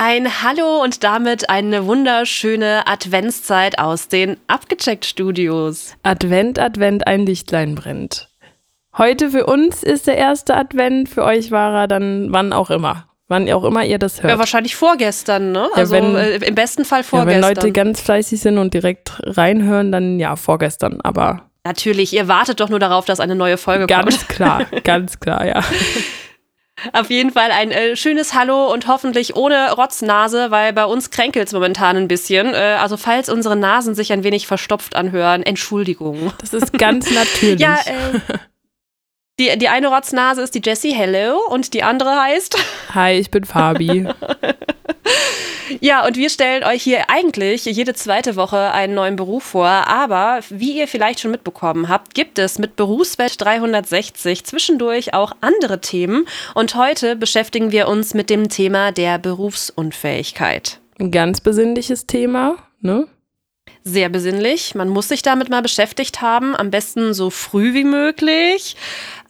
Ein Hallo und damit eine wunderschöne Adventszeit aus den Abgecheckt Studios. Advent, Advent, ein Lichtlein brennt. Heute für uns ist der erste Advent, für euch war er dann wann auch immer. Wann auch immer ihr das hört. Ja, wahrscheinlich vorgestern, ne? Ja, Also wenn- äh, im besten Fall Ja, vorgestern. wenn Leute ganz fleißig sind und direkt reinhören, dann ja, vorgestern. Aber Natürlich, ihr wartet doch nur darauf, dass eine neue Folge kommt. ganz klar, ganz klar, ja. Auf jeden Fall ein äh, schönes Hallo und hoffentlich ohne Rotznase, weil bei uns kränkelt es momentan ein bisschen. Äh, also falls unsere Nasen sich ein wenig verstopft anhören, Entschuldigung. Das ist ganz natürlich. Ja, äh, die, die eine Rotznase ist die Jessie Hello und die andere heißt. Hi, ich bin Fabi. Ja, und wir stellen euch hier eigentlich jede zweite Woche einen neuen Beruf vor. Aber wie ihr vielleicht schon mitbekommen habt, gibt es mit Berufswelt 360 zwischendurch auch andere Themen. Und heute beschäftigen wir uns mit dem Thema der Berufsunfähigkeit. Ein ganz besinnliches Thema, ne? Sehr besinnlich. Man muss sich damit mal beschäftigt haben, am besten so früh wie möglich.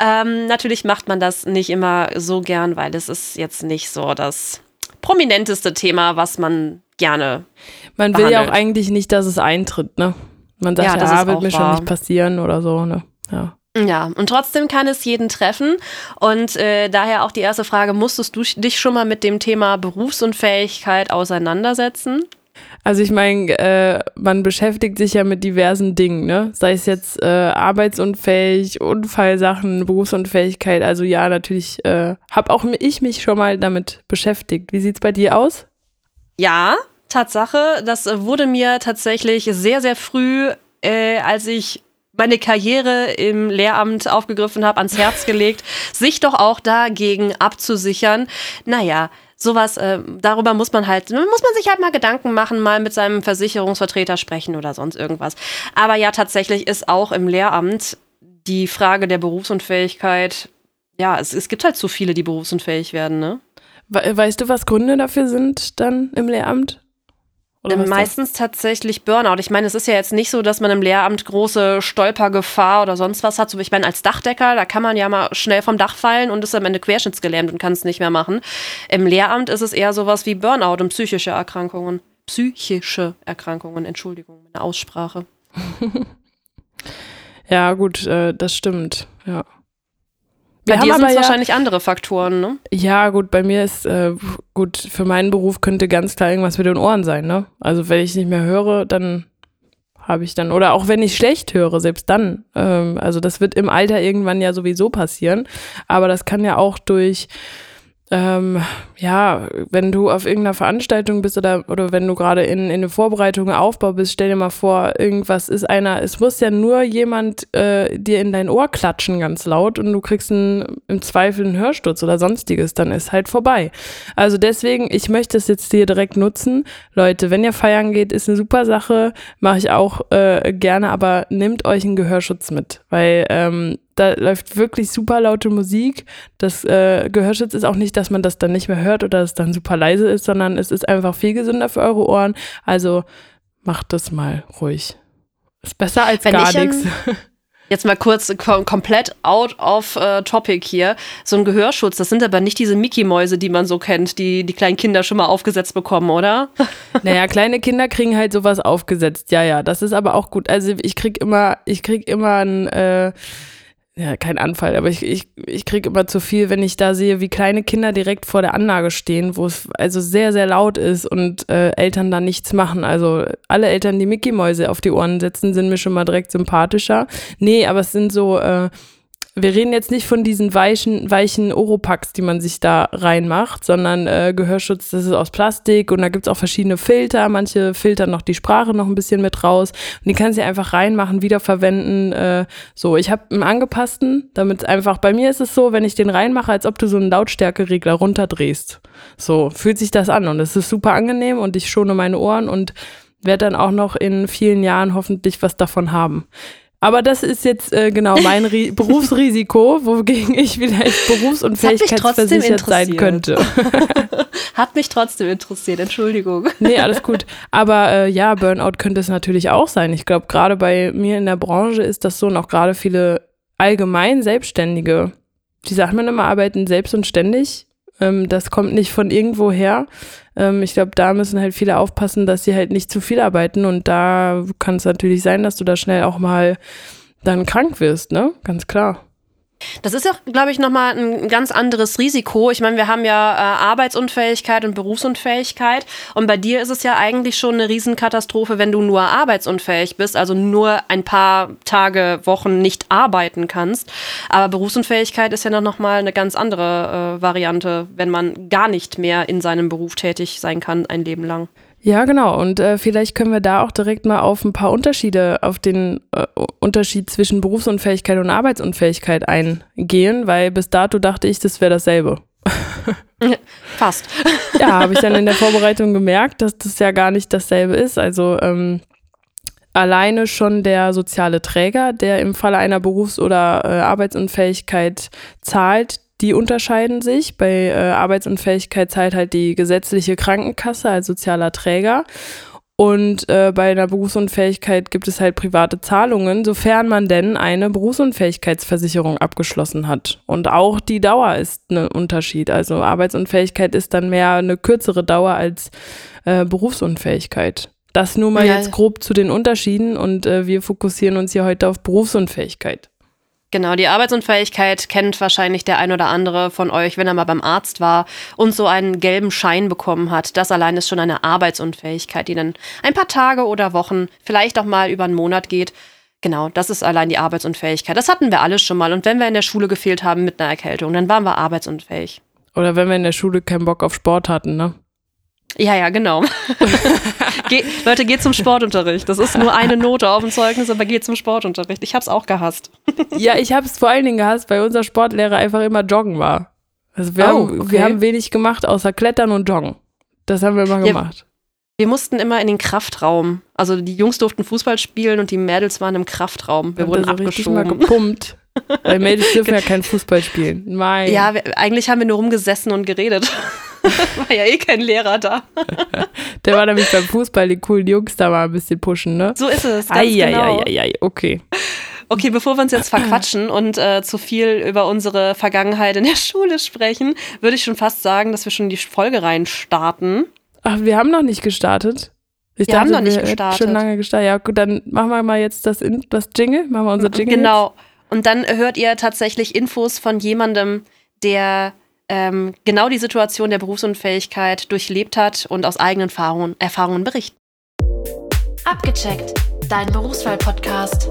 Ähm, natürlich macht man das nicht immer so gern, weil es ist jetzt nicht so das prominenteste Thema, was man gerne. Man will ja auch eigentlich nicht, dass es eintritt, ne? Man sagt Ja, ja, das ah, ist wird mir schon wahr. nicht passieren oder so, ne? Ja. Ja, und trotzdem kann es jeden treffen. Und äh, daher auch die erste Frage, musstest du dich schon mal mit dem Thema Berufsunfähigkeit auseinandersetzen? Also ich meine, äh, man beschäftigt sich ja mit diversen Dingen, ne? Sei es jetzt äh, arbeitsunfähig, Unfallsachen, Berufsunfähigkeit. Also ja, natürlich äh, habe auch ich mich schon mal damit beschäftigt. Wie sieht's bei dir aus? Ja, Tatsache. Das äh, wurde mir tatsächlich sehr, sehr früh, äh, als ich meine Karriere im Lehramt aufgegriffen habe, ans Herz gelegt, sich doch auch dagegen abzusichern. Naja, sowas, äh, darüber muss man halt, muss man sich halt mal Gedanken machen, mal mit seinem Versicherungsvertreter sprechen oder sonst irgendwas. Aber ja, tatsächlich ist auch im Lehramt die Frage der Berufsunfähigkeit, ja, es, es gibt halt so viele, die berufsunfähig werden, ne? We weißt du, was Gründe dafür sind dann im Lehramt? Ähm, Meistens tatsächlich Burnout. Ich meine, es ist ja jetzt nicht so, dass man im Lehramt große Stolpergefahr oder sonst was hat. So, ich meine, als Dachdecker, da kann man ja mal schnell vom Dach fallen und ist am Ende querschnittsgelähmt und kann es nicht mehr machen. Im Lehramt ist es eher sowas wie Burnout und psychische Erkrankungen. Psychische Erkrankungen, Entschuldigung, meine Aussprache. Ja, gut, äh, das stimmt. Ja. Bei Wir dir haben sind es ja, wahrscheinlich andere Faktoren, ne? ja, gut, bei mir ist, äh, gut, für meinen Beruf könnte ganz klar irgendwas mit den Ohren sein, ne? Also wenn ich nicht mehr höre, dann habe ich dann, oder auch wenn ich schlecht höre, selbst dann. Ähm, also das wird im Alter irgendwann ja sowieso passieren. Aber das kann ja auch durch, ähm, ja, wenn du auf irgendeiner Veranstaltung bist oder, oder wenn du gerade in, in eine Vorbereitung, Aufbau bist, stell dir mal vor, irgendwas ist einer, es muss ja nur jemand äh, dir in dein Ohr klatschen ganz laut und du kriegst einen, im Zweifel einen Hörsturz oder sonstiges, dann ist halt vorbei. Also deswegen, ich möchte es jetzt hier direkt nutzen. Leute, wenn ihr feiern geht, ist eine super Sache, mache ich auch äh, gerne, aber nehmt euch einen Gehörschutz mit, weil ähm, da läuft wirklich super laute Musik. Das äh, Gehörschutz ist auch nicht, dass man das dann nicht mehr hört oder es dann super leise ist, sondern es ist einfach viel gesünder für eure Ohren. Also macht das mal ruhig. Ist besser als Wenn gar ähm, nichts. Jetzt mal kurz kom komplett out of äh, topic hier. So ein Gehörschutz, das sind aber nicht diese Mickey-Mäuse, die man so kennt, die die kleinen Kinder schon mal aufgesetzt bekommen, oder? Naja, kleine Kinder kriegen halt sowas aufgesetzt. Ja, ja, das ist aber auch gut. Also ich krieg immer, ich krieg immer ein, äh, ja, kein Anfall, aber ich, ich, ich krieg immer zu viel, wenn ich da sehe, wie kleine Kinder direkt vor der Anlage stehen, wo es also sehr, sehr laut ist und äh, Eltern da nichts machen. Also alle Eltern, die Mickey-Mäuse auf die Ohren setzen, sind mir schon mal direkt sympathischer. Nee, aber es sind so, äh, wir reden jetzt nicht von diesen weichen, weichen Oropax, die man sich da reinmacht, sondern äh, Gehörschutz, das ist aus Plastik und da gibt's auch verschiedene Filter. Manche filtern noch die Sprache noch ein bisschen mit raus und die kannst du einfach reinmachen, wiederverwenden. Äh, so, ich habe einen angepassten, damit einfach, bei mir ist es so, wenn ich den reinmache, als ob du so einen Lautstärkeregler runterdrehst. So fühlt sich das an und es ist super angenehm und ich schone meine Ohren und werde dann auch noch in vielen Jahren hoffentlich was davon haben. Aber das ist jetzt äh, genau mein Ri Berufsrisiko, wogegen ich vielleicht berufsunfähigkeitsversichert sein könnte. Hat mich trotzdem interessiert, Entschuldigung. Nee, alles gut. Aber äh, ja, Burnout könnte es natürlich auch sein. Ich glaube, gerade bei mir in der Branche ist das so und auch gerade viele allgemein Selbstständige, die sagt man immer, arbeiten selbst und ständig. Ähm, das kommt nicht von irgendwo her. Ähm, ich glaube, da müssen halt viele aufpassen, dass sie halt nicht zu viel arbeiten und da kann es natürlich sein, dass du da schnell auch mal dann krank wirst, ne? Ganz klar. Das ist ja, glaube ich, nochmal ein ganz anderes Risiko. Ich meine, wir haben ja äh, Arbeitsunfähigkeit und Berufsunfähigkeit. Und bei dir ist es ja eigentlich schon eine Riesenkatastrophe, wenn du nur arbeitsunfähig bist, also nur ein paar Tage, Wochen nicht arbeiten kannst. Aber Berufsunfähigkeit ist ja noch nochmal eine ganz andere äh, Variante, wenn man gar nicht mehr in seinem Beruf tätig sein kann, ein Leben lang. Ja, genau. Und äh, vielleicht können wir da auch direkt mal auf ein paar Unterschiede, auf den äh, Unterschied zwischen Berufsunfähigkeit und Arbeitsunfähigkeit eingehen, weil bis dato dachte ich, das wäre dasselbe. Fast. ja, habe ich dann in der Vorbereitung gemerkt, dass das ja gar nicht dasselbe ist. Also ähm, alleine schon der soziale Träger, der im Falle einer Berufs- oder äh, Arbeitsunfähigkeit zahlt, die unterscheiden sich. Bei äh, Arbeitsunfähigkeit zahlt halt die gesetzliche Krankenkasse als sozialer Träger. Und äh, bei einer Berufsunfähigkeit gibt es halt private Zahlungen, sofern man denn eine Berufsunfähigkeitsversicherung abgeschlossen hat. Und auch die Dauer ist ein Unterschied. Also Arbeitsunfähigkeit ist dann mehr eine kürzere Dauer als äh, Berufsunfähigkeit. Das nur mal ja. jetzt grob zu den Unterschieden und äh, wir fokussieren uns hier heute auf Berufsunfähigkeit. Genau, die Arbeitsunfähigkeit kennt wahrscheinlich der ein oder andere von euch, wenn er mal beim Arzt war und so einen gelben Schein bekommen hat. Das allein ist schon eine Arbeitsunfähigkeit, die dann ein paar Tage oder Wochen, vielleicht auch mal über einen Monat geht. Genau, das ist allein die Arbeitsunfähigkeit. Das hatten wir alle schon mal. Und wenn wir in der Schule gefehlt haben mit einer Erkältung, dann waren wir arbeitsunfähig. Oder wenn wir in der Schule keinen Bock auf Sport hatten, ne? Ja, ja, genau. Ge Leute, geht zum Sportunterricht. Das ist nur eine Note auf dem Zeugnis, aber geht zum Sportunterricht. Ich hab's auch gehasst. ja, ich hab's vor allen Dingen gehasst, weil unser Sportlehrer einfach immer joggen war. Also wir, oh, haben, okay. wir haben wenig gemacht, außer Klettern und Joggen. Das haben wir immer ja, gemacht. Wir mussten immer in den Kraftraum. Also die Jungs durften Fußball spielen und die Mädels waren im Kraftraum. Wir und wurden abgeschoben. mal gepumpt. Weil Mädels dürfen ja kein Fußball spielen. Mein. Ja, wir, eigentlich haben wir nur rumgesessen und geredet. war ja eh kein Lehrer da. Der war nämlich beim Fußball, die coolen Jungs da mal ein bisschen pushen, ne? So ist es. Ganz ai, genau. ai, ai, ai, okay. Okay, bevor wir uns jetzt verquatschen und äh, zu viel über unsere Vergangenheit in der Schule sprechen, würde ich schon fast sagen, dass wir schon die Folge rein starten. Ach, wir haben noch nicht gestartet. Ich wir dachte, haben noch nicht gestartet. Schon lange gestartet. Ja, gut, dann machen wir mal jetzt das, in, das Jingle. Machen wir unser Jingle. Genau. Jetzt. Und dann hört ihr tatsächlich Infos von jemandem, der ähm, genau die Situation der Berufsunfähigkeit durchlebt hat und aus eigenen Erfahrungen, Erfahrungen berichtet. Abgecheckt, dein Berufswahl-Podcast.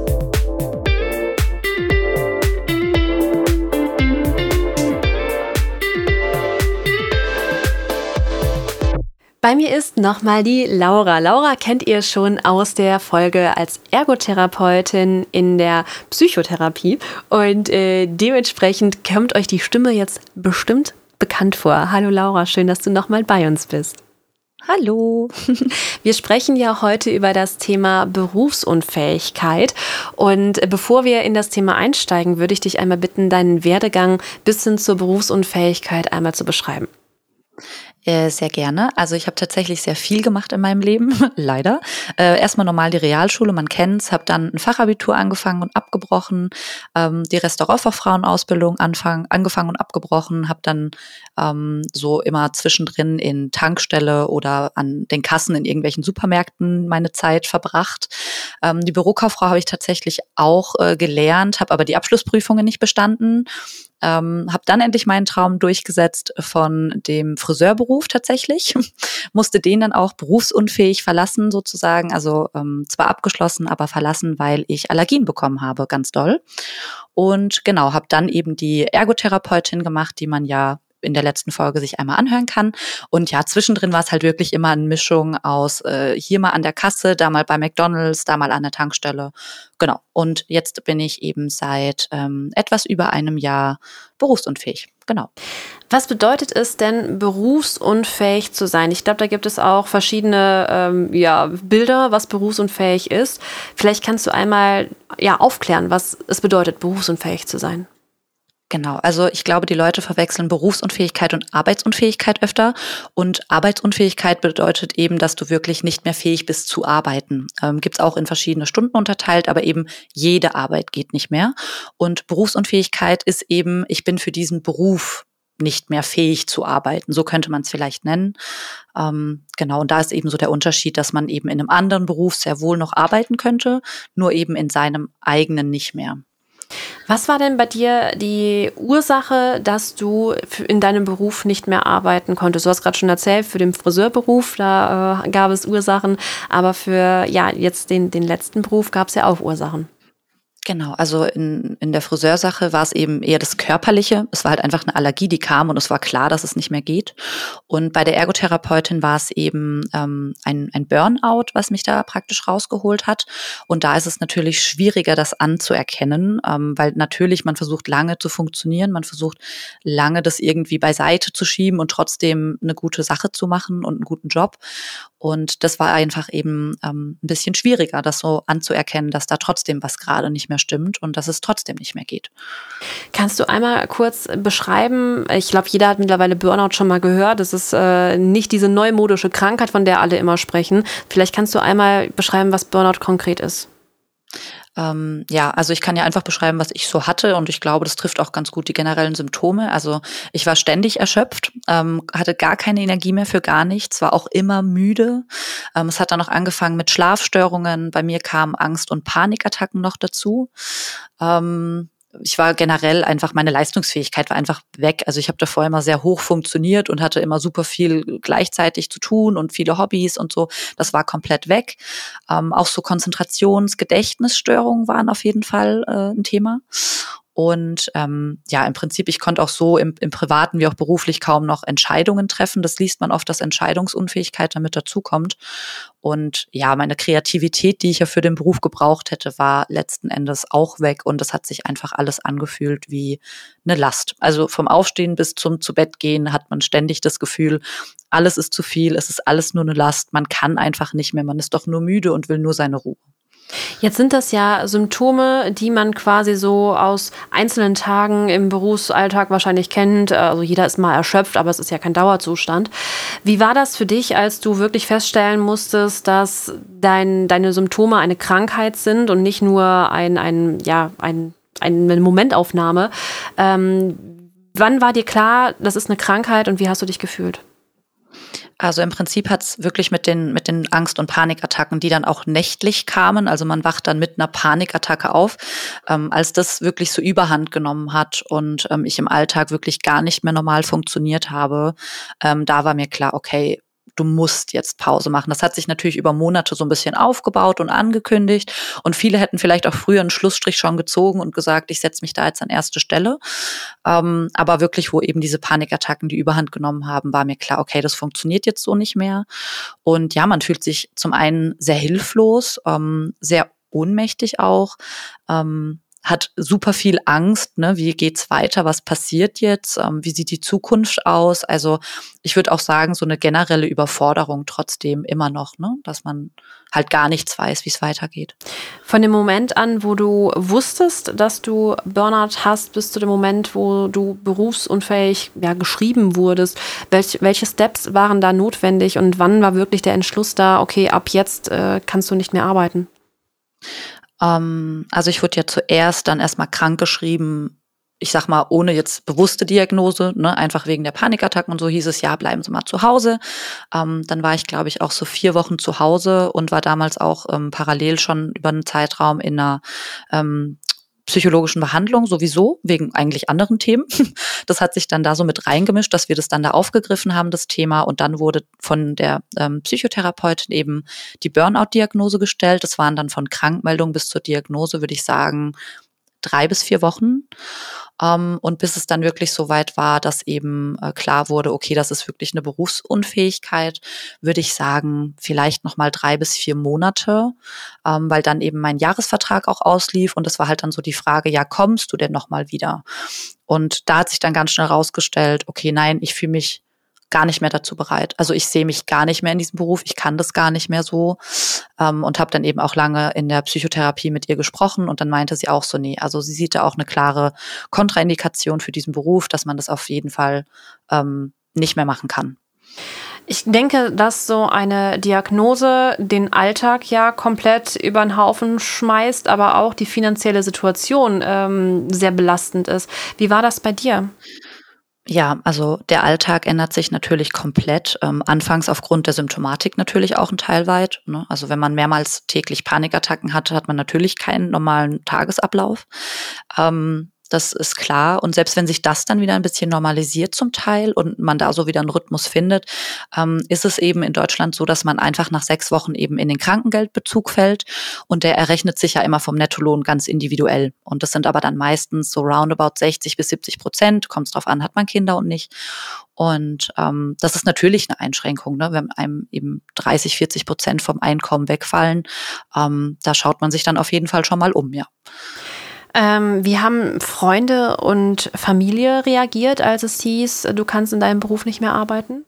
Bei mir ist nochmal die Laura. Laura kennt ihr schon aus der Folge als Ergotherapeutin in der Psychotherapie und äh, dementsprechend kommt euch die Stimme jetzt bestimmt bekannt vor. Hallo Laura, schön, dass du nochmal bei uns bist. Hallo. Wir sprechen ja heute über das Thema Berufsunfähigkeit. Und bevor wir in das Thema einsteigen, würde ich dich einmal bitten, deinen Werdegang bis hin zur Berufsunfähigkeit einmal zu beschreiben. Äh, sehr gerne. Also ich habe tatsächlich sehr viel gemacht in meinem Leben, leider. Äh, erstmal normal die Realschule, man kennt's, habe dann ein Fachabitur angefangen und abgebrochen, ähm, die Restaurantfachfrauenausbildung anfang, angefangen und abgebrochen, habe dann ähm, so immer zwischendrin in Tankstelle oder an den Kassen in irgendwelchen Supermärkten meine Zeit verbracht. Ähm, die Bürokauffrau habe ich tatsächlich auch äh, gelernt, habe aber die Abschlussprüfungen nicht bestanden ähm, habe dann endlich meinen Traum durchgesetzt von dem Friseurberuf tatsächlich. Musste den dann auch berufsunfähig verlassen sozusagen. Also ähm, zwar abgeschlossen, aber verlassen, weil ich Allergien bekommen habe, ganz doll. Und genau, habe dann eben die Ergotherapeutin gemacht, die man ja in der letzten Folge sich einmal anhören kann. Und ja, zwischendrin war es halt wirklich immer eine Mischung aus äh, hier mal an der Kasse, da mal bei McDonalds, da mal an der Tankstelle. Genau. Und jetzt bin ich eben seit ähm, etwas über einem Jahr berufsunfähig. Genau. Was bedeutet es denn, berufsunfähig zu sein? Ich glaube, da gibt es auch verschiedene ähm, ja, Bilder, was berufsunfähig ist. Vielleicht kannst du einmal ja, aufklären, was es bedeutet, berufsunfähig zu sein. Genau, also ich glaube, die Leute verwechseln Berufsunfähigkeit und Arbeitsunfähigkeit öfter. Und Arbeitsunfähigkeit bedeutet eben, dass du wirklich nicht mehr fähig bist zu arbeiten. Ähm, Gibt es auch in verschiedene Stunden unterteilt, aber eben jede Arbeit geht nicht mehr. Und Berufsunfähigkeit ist eben, ich bin für diesen Beruf nicht mehr fähig zu arbeiten. So könnte man es vielleicht nennen. Ähm, genau, und da ist eben so der Unterschied, dass man eben in einem anderen Beruf sehr wohl noch arbeiten könnte, nur eben in seinem eigenen nicht mehr. Was war denn bei dir die Ursache, dass du in deinem Beruf nicht mehr arbeiten konntest? Du hast gerade schon erzählt, für den Friseurberuf, da äh, gab es Ursachen, aber für ja, jetzt den, den letzten Beruf gab es ja auch Ursachen. Genau, also in, in der Friseursache war es eben eher das Körperliche. Es war halt einfach eine Allergie, die kam und es war klar, dass es nicht mehr geht. Und bei der Ergotherapeutin war es eben ähm, ein, ein Burnout, was mich da praktisch rausgeholt hat. Und da ist es natürlich schwieriger, das anzuerkennen, ähm, weil natürlich man versucht lange zu funktionieren, man versucht lange das irgendwie beiseite zu schieben und trotzdem eine gute Sache zu machen und einen guten Job. Und das war einfach eben ähm, ein bisschen schwieriger, das so anzuerkennen, dass da trotzdem was gerade nicht mehr stimmt und dass es trotzdem nicht mehr geht. Kannst du einmal kurz beschreiben, ich glaube, jeder hat mittlerweile Burnout schon mal gehört, das ist äh, nicht diese neumodische Krankheit, von der alle immer sprechen. Vielleicht kannst du einmal beschreiben, was Burnout konkret ist. Ähm, ja, also ich kann ja einfach beschreiben, was ich so hatte und ich glaube, das trifft auch ganz gut die generellen Symptome. Also ich war ständig erschöpft, ähm, hatte gar keine Energie mehr für gar nichts, war auch immer müde. Ähm, es hat dann noch angefangen mit Schlafstörungen. Bei mir kamen Angst- und Panikattacken noch dazu. Ähm, ich war generell einfach, meine Leistungsfähigkeit war einfach weg. Also ich habe davor immer sehr hoch funktioniert und hatte immer super viel gleichzeitig zu tun und viele Hobbys und so. Das war komplett weg. Ähm, auch so Konzentrations-, Gedächtnisstörungen waren auf jeden Fall äh, ein Thema. Und ähm, ja, im Prinzip, ich konnte auch so im, im Privaten wie auch beruflich kaum noch Entscheidungen treffen. Das liest man oft, dass Entscheidungsunfähigkeit damit dazukommt. Und ja, meine Kreativität, die ich ja für den Beruf gebraucht hätte, war letzten Endes auch weg. Und es hat sich einfach alles angefühlt wie eine Last. Also vom Aufstehen bis zum zu Bett gehen hat man ständig das Gefühl, alles ist zu viel, es ist alles nur eine Last. Man kann einfach nicht mehr, man ist doch nur müde und will nur seine Ruhe. Jetzt sind das ja Symptome, die man quasi so aus einzelnen Tagen im Berufsalltag wahrscheinlich kennt. Also jeder ist mal erschöpft, aber es ist ja kein Dauerzustand. Wie war das für dich, als du wirklich feststellen musstest, dass dein, deine Symptome eine Krankheit sind und nicht nur ein, ein, ja, ein, eine Momentaufnahme? Ähm, wann war dir klar, das ist eine Krankheit und wie hast du dich gefühlt? Also im Prinzip hat's wirklich mit den, mit den Angst- und Panikattacken, die dann auch nächtlich kamen, also man wacht dann mit einer Panikattacke auf, ähm, als das wirklich so überhand genommen hat und ähm, ich im Alltag wirklich gar nicht mehr normal funktioniert habe, ähm, da war mir klar, okay, du musst jetzt Pause machen. Das hat sich natürlich über Monate so ein bisschen aufgebaut und angekündigt. Und viele hätten vielleicht auch früher einen Schlussstrich schon gezogen und gesagt, ich setze mich da jetzt an erste Stelle. Ähm, aber wirklich, wo eben diese Panikattacken die Überhand genommen haben, war mir klar, okay, das funktioniert jetzt so nicht mehr. Und ja, man fühlt sich zum einen sehr hilflos, ähm, sehr ohnmächtig auch. Ähm, hat super viel Angst, ne? wie geht's weiter, was passiert jetzt, ähm, wie sieht die Zukunft aus. Also ich würde auch sagen, so eine generelle Überforderung trotzdem immer noch, ne? dass man halt gar nichts weiß, wie es weitergeht. Von dem Moment an, wo du wusstest, dass du Burnout hast, bis zu dem Moment, wo du berufsunfähig ja, geschrieben wurdest, welch, welche Steps waren da notwendig und wann war wirklich der Entschluss da, okay, ab jetzt äh, kannst du nicht mehr arbeiten? Ähm, also ich wurde ja zuerst dann erstmal krank geschrieben, ich sag mal, ohne jetzt bewusste Diagnose, ne, einfach wegen der Panikattacken und so hieß es, ja, bleiben Sie mal zu Hause. Ähm, dann war ich, glaube ich, auch so vier Wochen zu Hause und war damals auch ähm, parallel schon über einen Zeitraum in einer ähm, psychologischen Behandlung sowieso, wegen eigentlich anderen Themen. Das hat sich dann da so mit reingemischt, dass wir das dann da aufgegriffen haben, das Thema. Und dann wurde von der ähm, Psychotherapeutin eben die Burnout-Diagnose gestellt. Das waren dann von Krankmeldung bis zur Diagnose, würde ich sagen, drei bis vier Wochen. Ähm, und bis es dann wirklich so weit war, dass eben äh, klar wurde, okay, das ist wirklich eine Berufsunfähigkeit, würde ich sagen, vielleicht nochmal drei bis vier Monate, ähm, weil dann eben mein Jahresvertrag auch auslief und es war halt dann so die Frage, ja, kommst du denn nochmal wieder? Und da hat sich dann ganz schnell rausgestellt, okay, nein, ich fühle mich gar nicht mehr dazu bereit. Also ich sehe mich gar nicht mehr in diesem Beruf, ich kann das gar nicht mehr so ähm, und habe dann eben auch lange in der Psychotherapie mit ihr gesprochen und dann meinte sie auch so, nee, also sie sieht da auch eine klare Kontraindikation für diesen Beruf, dass man das auf jeden Fall ähm, nicht mehr machen kann. Ich denke, dass so eine Diagnose den Alltag ja komplett über den Haufen schmeißt, aber auch die finanzielle Situation ähm, sehr belastend ist. Wie war das bei dir? Ja, also der Alltag ändert sich natürlich komplett. Ähm, anfangs aufgrund der Symptomatik natürlich auch ein Teil weit. Ne? Also wenn man mehrmals täglich Panikattacken hatte, hat man natürlich keinen normalen Tagesablauf. Ähm, das ist klar. Und selbst wenn sich das dann wieder ein bisschen normalisiert zum Teil und man da so wieder einen Rhythmus findet, ähm, ist es eben in Deutschland so, dass man einfach nach sechs Wochen eben in den Krankengeldbezug fällt. Und der errechnet sich ja immer vom Nettolohn ganz individuell. Und das sind aber dann meistens so roundabout 60 bis 70 Prozent. Kommt es drauf an, hat man Kinder und nicht. Und ähm, das ist natürlich eine Einschränkung, ne? wenn einem eben 30, 40 Prozent vom Einkommen wegfallen. Ähm, da schaut man sich dann auf jeden Fall schon mal um, ja. Ähm, wie haben Freunde und Familie reagiert, als es hieß, du kannst in deinem Beruf nicht mehr arbeiten?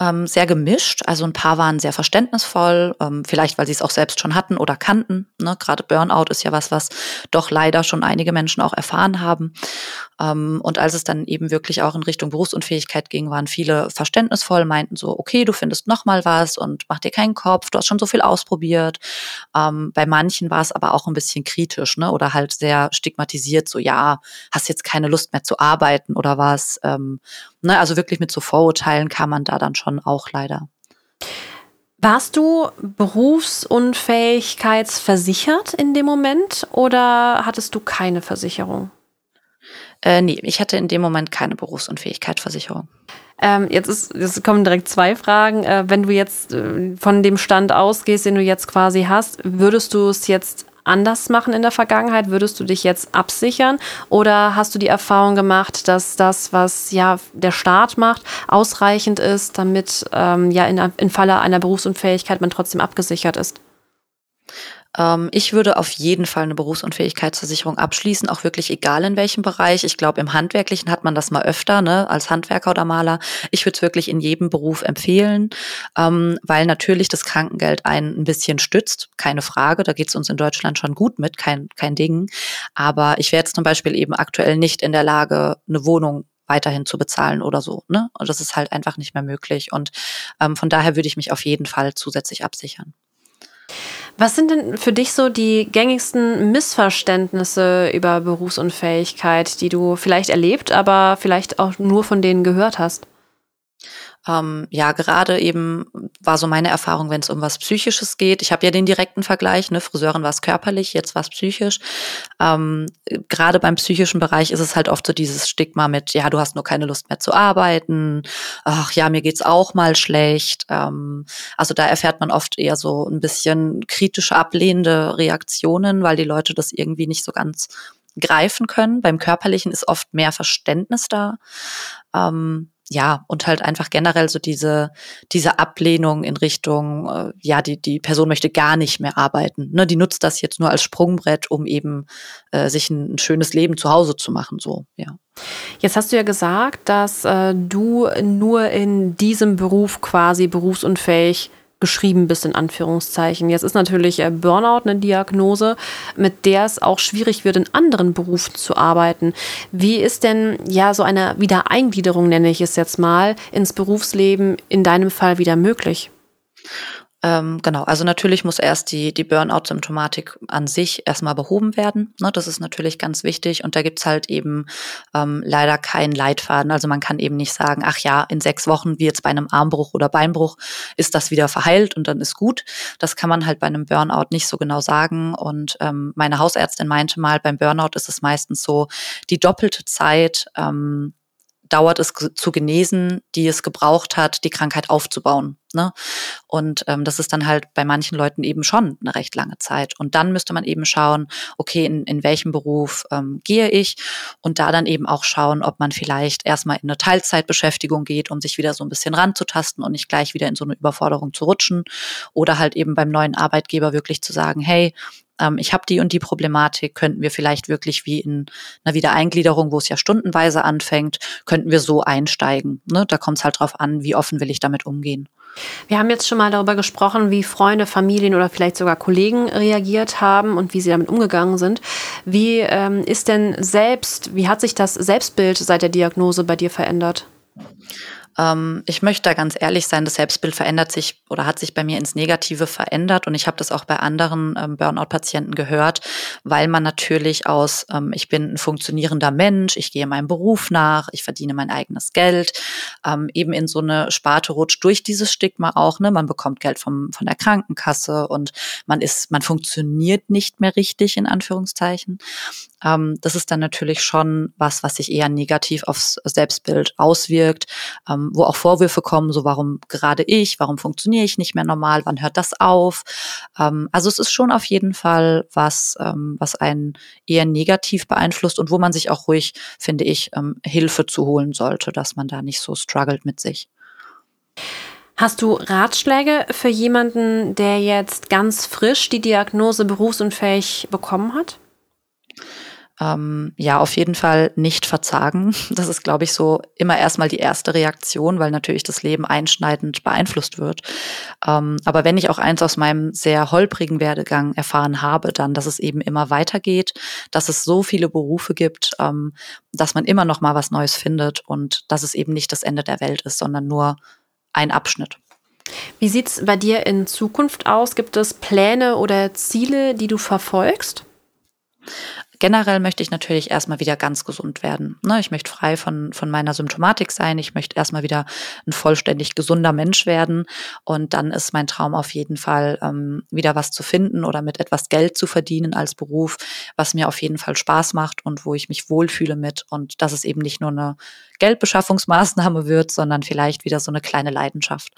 ähm, sehr gemischt. Also ein paar waren sehr verständnisvoll, ähm, vielleicht weil sie es auch selbst schon hatten oder kannten. Ne? Gerade Burnout ist ja was, was doch leider schon einige Menschen auch erfahren haben. Ähm, und als es dann eben wirklich auch in Richtung Berufsunfähigkeit ging, waren viele verständnisvoll, meinten so, okay, du findest noch mal was und mach dir keinen Kopf, du hast schon so viel ausprobiert. Ähm, bei manchen war es aber auch ein bisschen kritisch, ne? Oder halt sehr stigmatisiert, so ja, hast jetzt keine Lust mehr zu arbeiten oder was. Ähm, ne? Also wirklich mit so Vorurteilen kam man da dann schon auch leider. Warst du berufsunfähigkeitsversichert in dem Moment oder hattest du keine Versicherung? Äh, nee, ich hatte in dem Moment keine Berufsunfähigkeitsversicherung. Ähm, jetzt, ist, jetzt kommen direkt zwei Fragen. Äh, wenn du jetzt äh, von dem Stand ausgehst, den du jetzt quasi hast, würdest du es jetzt anders machen in der Vergangenheit? Würdest du dich jetzt absichern? Oder hast du die Erfahrung gemacht, dass das, was ja der Staat macht, ausreichend ist, damit ähm, ja in, in Falle einer Berufsunfähigkeit man trotzdem abgesichert ist? Ähm, ich würde auf jeden Fall eine Berufsunfähigkeitsversicherung abschließen, auch wirklich egal in welchem Bereich. Ich glaube, im Handwerklichen hat man das mal öfter, ne, als Handwerker oder Maler. Ich würde es wirklich in jedem Beruf empfehlen, ähm, weil natürlich das Krankengeld einen ein bisschen stützt, keine Frage. Da geht es uns in Deutschland schon gut mit, kein, kein Ding. Aber ich wäre jetzt zum Beispiel eben aktuell nicht in der Lage, eine Wohnung weiterhin zu bezahlen oder so. Ne? Und das ist halt einfach nicht mehr möglich. Und ähm, von daher würde ich mich auf jeden Fall zusätzlich absichern. Was sind denn für dich so die gängigsten Missverständnisse über Berufsunfähigkeit, die du vielleicht erlebt, aber vielleicht auch nur von denen gehört hast? Ähm, ja, gerade eben war so meine Erfahrung, wenn es um was Psychisches geht. Ich habe ja den direkten Vergleich, ne? Friseurin war es körperlich, jetzt war es psychisch. Ähm, gerade beim psychischen Bereich ist es halt oft so dieses Stigma mit, ja, du hast nur keine Lust mehr zu arbeiten, ach ja, mir geht's auch mal schlecht. Ähm, also da erfährt man oft eher so ein bisschen kritische, ablehnende Reaktionen, weil die Leute das irgendwie nicht so ganz greifen können. Beim Körperlichen ist oft mehr Verständnis da. Ähm, ja, und halt einfach generell so diese, diese Ablehnung in Richtung, äh, ja, die, die Person möchte gar nicht mehr arbeiten. Ne, die nutzt das jetzt nur als Sprungbrett, um eben äh, sich ein, ein schönes Leben zu Hause zu machen, so, ja. Jetzt hast du ja gesagt, dass äh, du nur in diesem Beruf quasi berufsunfähig geschrieben bist, in Anführungszeichen. Jetzt ist natürlich äh, Burnout eine Diagnose, mit der es auch schwierig wird, in anderen Berufen zu arbeiten. Wie ist denn ja so eine Wiedereingliederung, nenne ich es jetzt mal, ins Berufsleben in deinem Fall wieder möglich? Ähm, genau, also natürlich muss erst die, die Burnout-Symptomatik an sich erstmal behoben werden. Ne? Das ist natürlich ganz wichtig. Und da gibt's halt eben ähm, leider keinen Leitfaden. Also man kann eben nicht sagen, ach ja, in sechs Wochen, wie jetzt bei einem Armbruch oder Beinbruch, ist das wieder verheilt und dann ist gut. Das kann man halt bei einem Burnout nicht so genau sagen. Und ähm, meine Hausärztin meinte mal, beim Burnout ist es meistens so, die doppelte Zeit ähm, dauert es zu genesen, die es gebraucht hat, die Krankheit aufzubauen. Ne? Und ähm, das ist dann halt bei manchen Leuten eben schon eine recht lange Zeit. Und dann müsste man eben schauen, okay, in, in welchem Beruf ähm, gehe ich? Und da dann eben auch schauen, ob man vielleicht erstmal in eine Teilzeitbeschäftigung geht, um sich wieder so ein bisschen ranzutasten und nicht gleich wieder in so eine Überforderung zu rutschen. Oder halt eben beim neuen Arbeitgeber wirklich zu sagen, hey, ähm, ich habe die und die Problematik, könnten wir vielleicht wirklich wie in einer Wiedereingliederung, wo es ja stundenweise anfängt, könnten wir so einsteigen. Ne? Da kommt es halt drauf an, wie offen will ich damit umgehen. Wir haben jetzt schon mal darüber gesprochen, wie Freunde, Familien oder vielleicht sogar Kollegen reagiert haben und wie sie damit umgegangen sind. Wie ähm, ist denn selbst, wie hat sich das Selbstbild seit der Diagnose bei dir verändert? Ähm, ich möchte da ganz ehrlich sein, das Selbstbild verändert sich oder hat sich bei mir ins Negative verändert und ich habe das auch bei anderen ähm, Burnout-Patienten gehört, weil man natürlich aus, ähm, ich bin ein funktionierender Mensch, ich gehe meinem Beruf nach, ich verdiene mein eigenes Geld, ähm, eben in so eine Sparte rutscht durch dieses Stigma auch, ne, man bekommt Geld vom, von der Krankenkasse und man ist, man funktioniert nicht mehr richtig, in Anführungszeichen. Ähm, das ist dann natürlich schon was, was sich eher negativ aufs Selbstbild auswirkt, ähm, wo auch Vorwürfe kommen, so warum gerade ich, warum funktioniere ich nicht mehr normal, wann hört das auf? Ähm, also es ist schon auf jeden Fall was, ähm, was einen eher negativ beeinflusst und wo man sich auch ruhig, finde ich, ähm, Hilfe zu holen sollte, dass man da nicht so struggelt mit sich. Hast du Ratschläge für jemanden, der jetzt ganz frisch die Diagnose berufsunfähig bekommen hat? Ähm, ja, auf jeden Fall nicht verzagen. Das ist, glaube ich, so immer erstmal die erste Reaktion, weil natürlich das Leben einschneidend beeinflusst wird. Ähm, aber wenn ich auch eins aus meinem sehr holprigen Werdegang erfahren habe, dann, dass es eben immer weitergeht, dass es so viele Berufe gibt, ähm, dass man immer noch mal was Neues findet und dass es eben nicht das Ende der Welt ist, sondern nur ein Abschnitt. Wie sieht es bei dir in Zukunft aus? Gibt es Pläne oder Ziele, die du verfolgst? Generell möchte ich natürlich erstmal wieder ganz gesund werden. Ne, ich möchte frei von, von meiner Symptomatik sein. Ich möchte erstmal wieder ein vollständig gesunder Mensch werden. Und dann ist mein Traum auf jeden Fall, ähm, wieder was zu finden oder mit etwas Geld zu verdienen als Beruf, was mir auf jeden Fall Spaß macht und wo ich mich wohlfühle mit. Und dass es eben nicht nur eine Geldbeschaffungsmaßnahme wird, sondern vielleicht wieder so eine kleine Leidenschaft.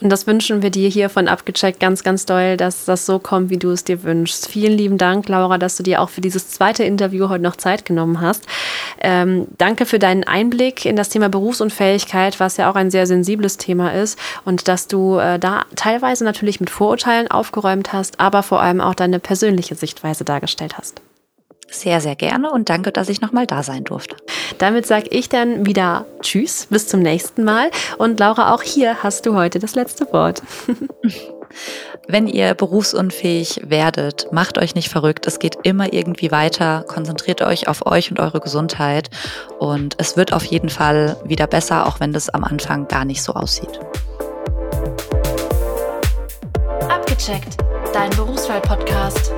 Und das wünschen wir dir hier von Abgecheckt ganz, ganz doll, dass das so kommt, wie du es dir wünschst. Vielen lieben Dank, Laura, dass du dir auch für dieses zweite Interview heute noch Zeit genommen hast. Ähm, danke für deinen Einblick in das Thema Berufsunfähigkeit, was ja auch ein sehr sensibles Thema ist und dass du äh, da teilweise natürlich mit Vorurteilen aufgeräumt hast, aber vor allem auch deine persönliche Sichtweise dargestellt hast. Sehr, sehr gerne und danke, dass ich nochmal da sein durfte. Damit sage ich dann wieder Tschüss, bis zum nächsten Mal. Und Laura, auch hier hast du heute das letzte Wort. Wenn ihr berufsunfähig werdet, macht euch nicht verrückt. Es geht immer irgendwie weiter. Konzentriert euch auf euch und eure Gesundheit. Und es wird auf jeden Fall wieder besser, auch wenn das am Anfang gar nicht so aussieht. Abgecheckt, dein Berufswahl-Podcast.